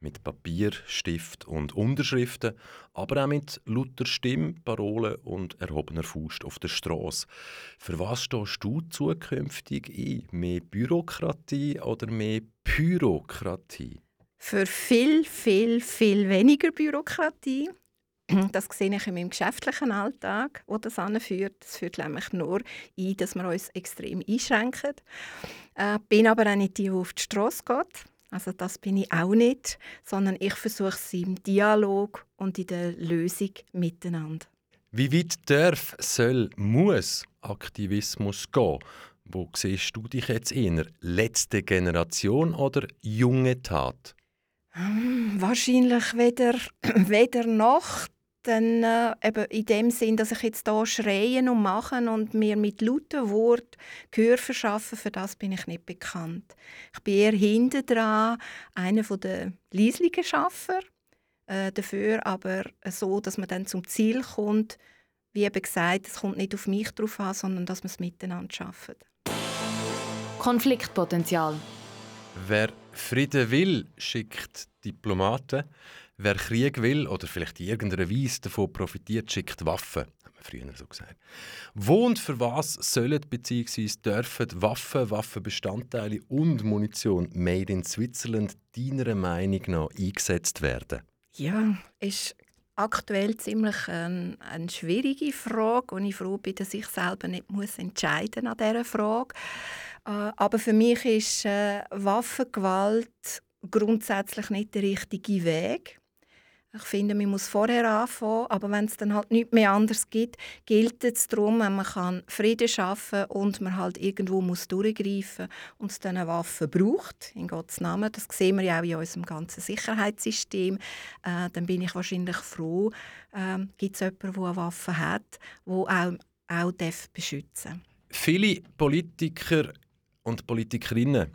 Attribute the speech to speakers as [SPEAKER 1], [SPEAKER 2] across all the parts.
[SPEAKER 1] Mit Papier, Stift und Unterschriften, aber auch mit lauter Stimme, Parolen und erhobener Faust auf der Straße. Für was stehst du zukünftig ein? Mehr Bürokratie oder mehr Pyrokratie?
[SPEAKER 2] Für viel, viel, viel weniger Bürokratie. Das sehe ich in meinem geschäftlichen Alltag, wo das anführt. Das führt nämlich nur ein, dass wir uns extrem einschränken. Äh, bin aber auch nicht die, die auf die Straße geht. Also das bin ich auch nicht, sondern ich versuche es im Dialog und in der Lösung miteinander.
[SPEAKER 1] Wie weit darf, soll, muss Aktivismus gehen? Wo siehst du dich jetzt eher? Letzte Generation oder junge Tat?
[SPEAKER 2] Hm, wahrscheinlich weder, weder noch dann äh, eben in dem Sinn, dass ich jetzt hier schreien und machen und mir mit lauten Worten Gehör verschaffen, für das bin ich nicht bekannt. Ich bin eher hinten dran, einer der leislichen Schaffer, äh, dafür aber so, dass man dann zum Ziel kommt, wie eben gesagt, es kommt nicht auf mich drauf an, sondern dass man es miteinander schafft.
[SPEAKER 3] Konfliktpotenzial.
[SPEAKER 1] Wer Frieden will, schickt Diplomaten. Wer Krieg will oder vielleicht in irgendeiner Weise davon profitiert, schickt Waffen. Hat man früher so gesagt. Wo und für was sollen bzw. dürfen Waffen, Waffenbestandteile und Munition made in Switzerland deiner Meinung nach eingesetzt werden?
[SPEAKER 2] Ja, ist aktuell ziemlich eine, eine schwierige Frage und ich froh bin, dass ich selber nicht muss entscheiden an dieser Frage. Äh, aber für mich ist äh, Waffengewalt grundsätzlich nicht der richtige Weg. Ich finde, man muss vorher anfangen, aber wenn es dann halt nichts mehr anders gibt, gilt es darum, wenn man kann Frieden schaffen und man halt irgendwo muss durchgreifen und es dann eine Waffe braucht, in Gottes Namen, das sehen wir ja auch in unserem ganzen Sicherheitssystem, äh, dann bin ich wahrscheinlich froh, äh, gibt es jemanden, der eine Waffe hat, die auch, auch beschützen darf.
[SPEAKER 1] Viele Politiker und Politikerinnen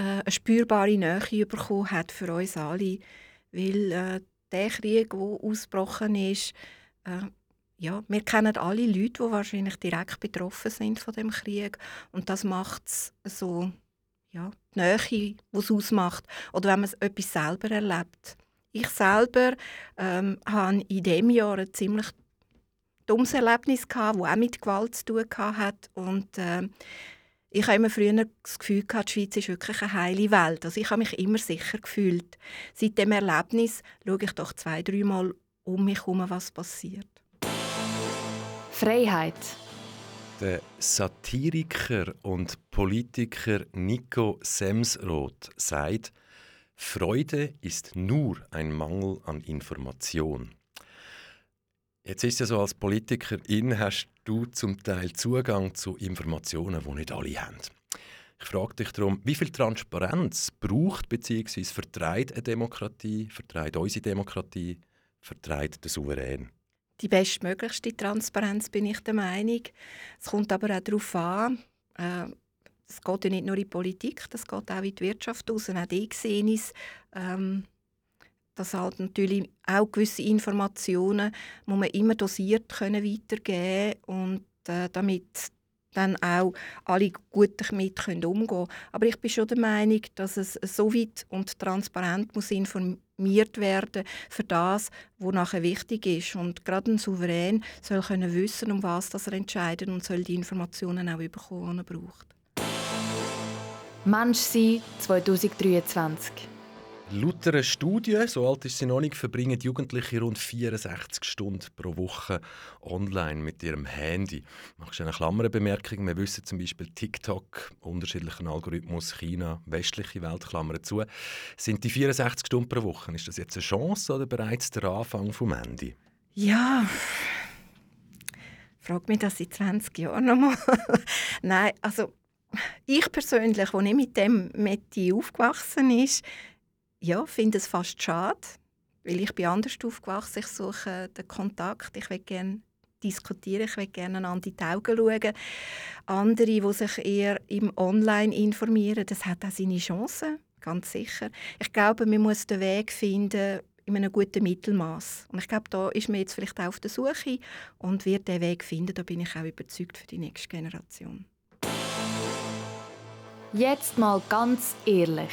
[SPEAKER 2] eine spürbare Nähe bekommen hat für uns alle. Weil äh, der Krieg, der ausgebrochen ist, äh, ja, wir kennen alle Leute, die wahrscheinlich direkt betroffen sind von dem Krieg und das macht es so, ja, die Nähe, die es ausmacht. Oder wenn man etwas selber erlebt. Ich selber ähm, hatte in diesem Jahr ein ziemlich dummes Erlebnis, das auch mit Gewalt zu tun hat und äh, ich habe immer früher das Gefühl gehabt, die Schweiz ist wirklich eine heile Welt. Also ich habe mich immer sicher gefühlt. Seit dem Erlebnis schaue ich doch zwei, dreimal um mich herum, was passiert.
[SPEAKER 3] Freiheit.
[SPEAKER 1] Der Satiriker und Politiker Nico Semsroth sagt, Freude ist nur ein Mangel an Information. Jetzt ist ja so, als Politikerin hast du zum Teil Zugang zu Informationen, die nicht alle haben. Ich frage dich darum, wie viel Transparenz braucht bzw. vertreibt eine Demokratie, vertreibt unsere Demokratie, vertreibt der Souverän?
[SPEAKER 2] Die bestmöglichste Transparenz bin ich der Meinung. Es kommt aber auch darauf an, äh, es geht ja nicht nur in die Politik, das geht auch in die Wirtschaft aus. Und auch die sehen es, ähm, dass halt natürlich auch gewisse Informationen muss man immer dosiert können weitergeben und äh, damit dann auch alle gut damit können umgehen. Aber ich bin schon der Meinung, dass es so weit und transparent muss informiert werden für das, was nachher wichtig ist. Und gerade ein Souverän soll können wissen, um was das er entscheidet und soll die Informationen auch bekommen, die er braucht.
[SPEAKER 3] Mensch sein 2023.
[SPEAKER 1] Laut einer Studie, so alt ist sie noch nicht, verbringen Jugendliche rund 64 Stunden pro Woche online mit ihrem Handy. Machst du eine Klammerbemerkung? Wir wissen zum Beispiel TikTok, unterschiedlichen Algorithmus, China, westliche Welt, Klammern zu. Sind die 64 Stunden pro Woche, ist das jetzt eine Chance oder bereits der Anfang vom Handy?
[SPEAKER 2] Ja, frag mich das in 20 Jahren nochmal. Nein, also ich persönlich, als ich mit dem Meti aufgewachsen ist, ja, finde es fast schade, weil ich bin anders aufgewachsen. Ich suche den Kontakt, ich will gerne diskutieren, ich will gerne in die Augen schauen. Andere, die sich eher im Online informieren, das hat auch seine Chancen, ganz sicher. Ich glaube, man muss den Weg finden, in einem guten Mittelmaß. Und ich glaube, da ist man jetzt vielleicht auch auf der Suche und wird den Weg finden. Da bin ich auch überzeugt für die nächste Generation.
[SPEAKER 3] Jetzt mal ganz ehrlich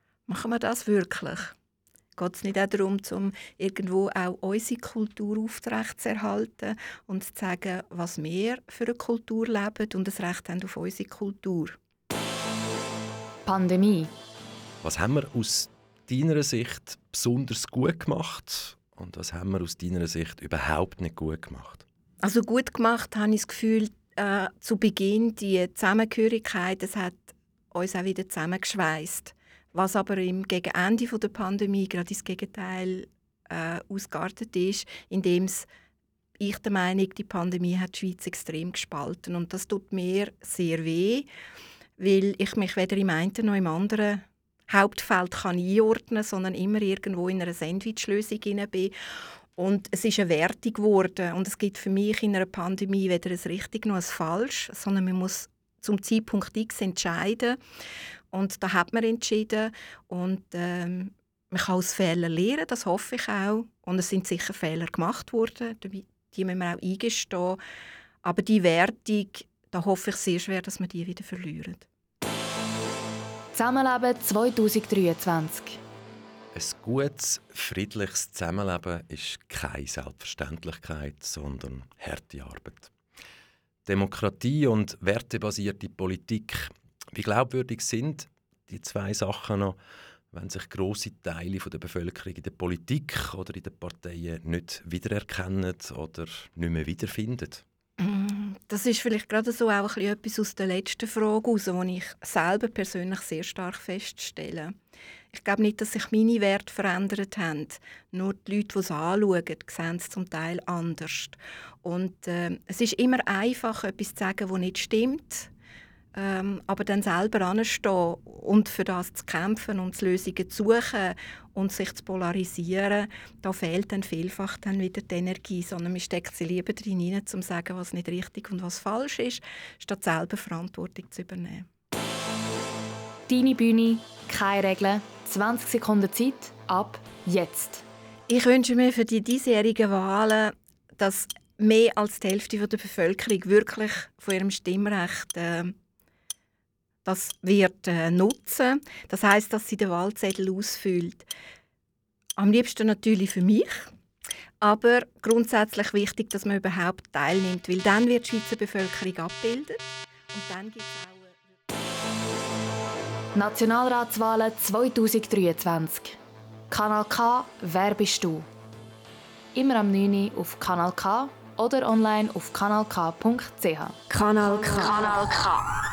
[SPEAKER 2] Machen wir das wirklich? Geht es nicht auch darum, um irgendwo auch unsere Kultur aufrechtzuerhalten und zu sagen, was wir für eine Kultur leben und das Recht haben auf unsere Kultur?
[SPEAKER 3] Pandemie.
[SPEAKER 1] Was haben wir aus deiner Sicht besonders gut gemacht und was haben wir aus deiner Sicht überhaupt nicht gut gemacht?
[SPEAKER 2] Also gut gemacht habe ich das Gefühl, äh, zu Beginn die Zusammengehörigkeit, das hat uns auch wieder zusammengeschweißt. Was aber im gegen Ende der Pandemie gerade das Gegenteil äh, ausgeartet ist, indem ich der Meinung, die Pandemie hat die Schweiz extrem gespalten und das tut mir sehr weh, weil ich mich weder im einen noch im anderen Hauptfeld kann einordnen, sondern immer irgendwo in einer Sandwichlösung bin. Und es ist eine Wertung geworden. Und es gibt für mich in einer Pandemie weder ein richtig noch ein falsch, sondern man muss zum Zeitpunkt X entscheiden. Und da hat man entschieden und ähm, man kann aus Fehlern lernen, das hoffe ich auch. Und es sind sicher Fehler gemacht worden, die müssen wir auch eingestehen. Aber die Wertung, da hoffe ich sehr schwer, dass wir die wieder verlieren.
[SPEAKER 3] Zusammenleben 2023
[SPEAKER 1] ein gutes, friedliches Zusammenleben ist keine Selbstverständlichkeit, sondern harte Arbeit. Demokratie und wertebasierte Politik wie glaubwürdig sind die zwei Sachen noch, wenn sich große Teile der Bevölkerung in der Politik oder in den Parteien nicht wiedererkennen oder nicht mehr wiederfinden?
[SPEAKER 2] Mm, das ist vielleicht gerade so auch etwas aus der letzten Frage heraus, die ich selber persönlich sehr stark feststelle. Ich glaube nicht, dass sich meine Werte verändert haben. Nur die Leute, die es anschauen, sehen es zum Teil anders. Und äh, es ist immer einfach, etwas zu sagen, das nicht stimmt ähm, aber dann selber anstehen und für das zu kämpfen und Lösungen zu suchen und sich zu polarisieren, da fehlt dann vielfach dann wieder die Energie, sondern man steckt sie lieber drin um zu sagen, was nicht richtig und was falsch ist, statt selber Verantwortung zu übernehmen.
[SPEAKER 3] Deine Bühne, keine Regeln, 20 Sekunden Zeit, ab jetzt.
[SPEAKER 2] Ich wünsche mir für die diesjährigen Wahlen, dass mehr als die Hälfte der Bevölkerung wirklich von ihrem Stimmrecht äh, das wird äh, nutzen. Das heißt, dass sie den Wahlzettel ausfüllt. Am liebsten natürlich für mich, aber grundsätzlich wichtig, dass man überhaupt teilnimmt, weil dann wird die Schweizer Bevölkerung abbildet und dann gibt es auch
[SPEAKER 3] Nationalratswahlen 2023. Kanal K, wer bist du? Immer am 9. Uhr auf Kanal K oder online auf kanalk.ch.
[SPEAKER 4] Kanal K. Kanal K.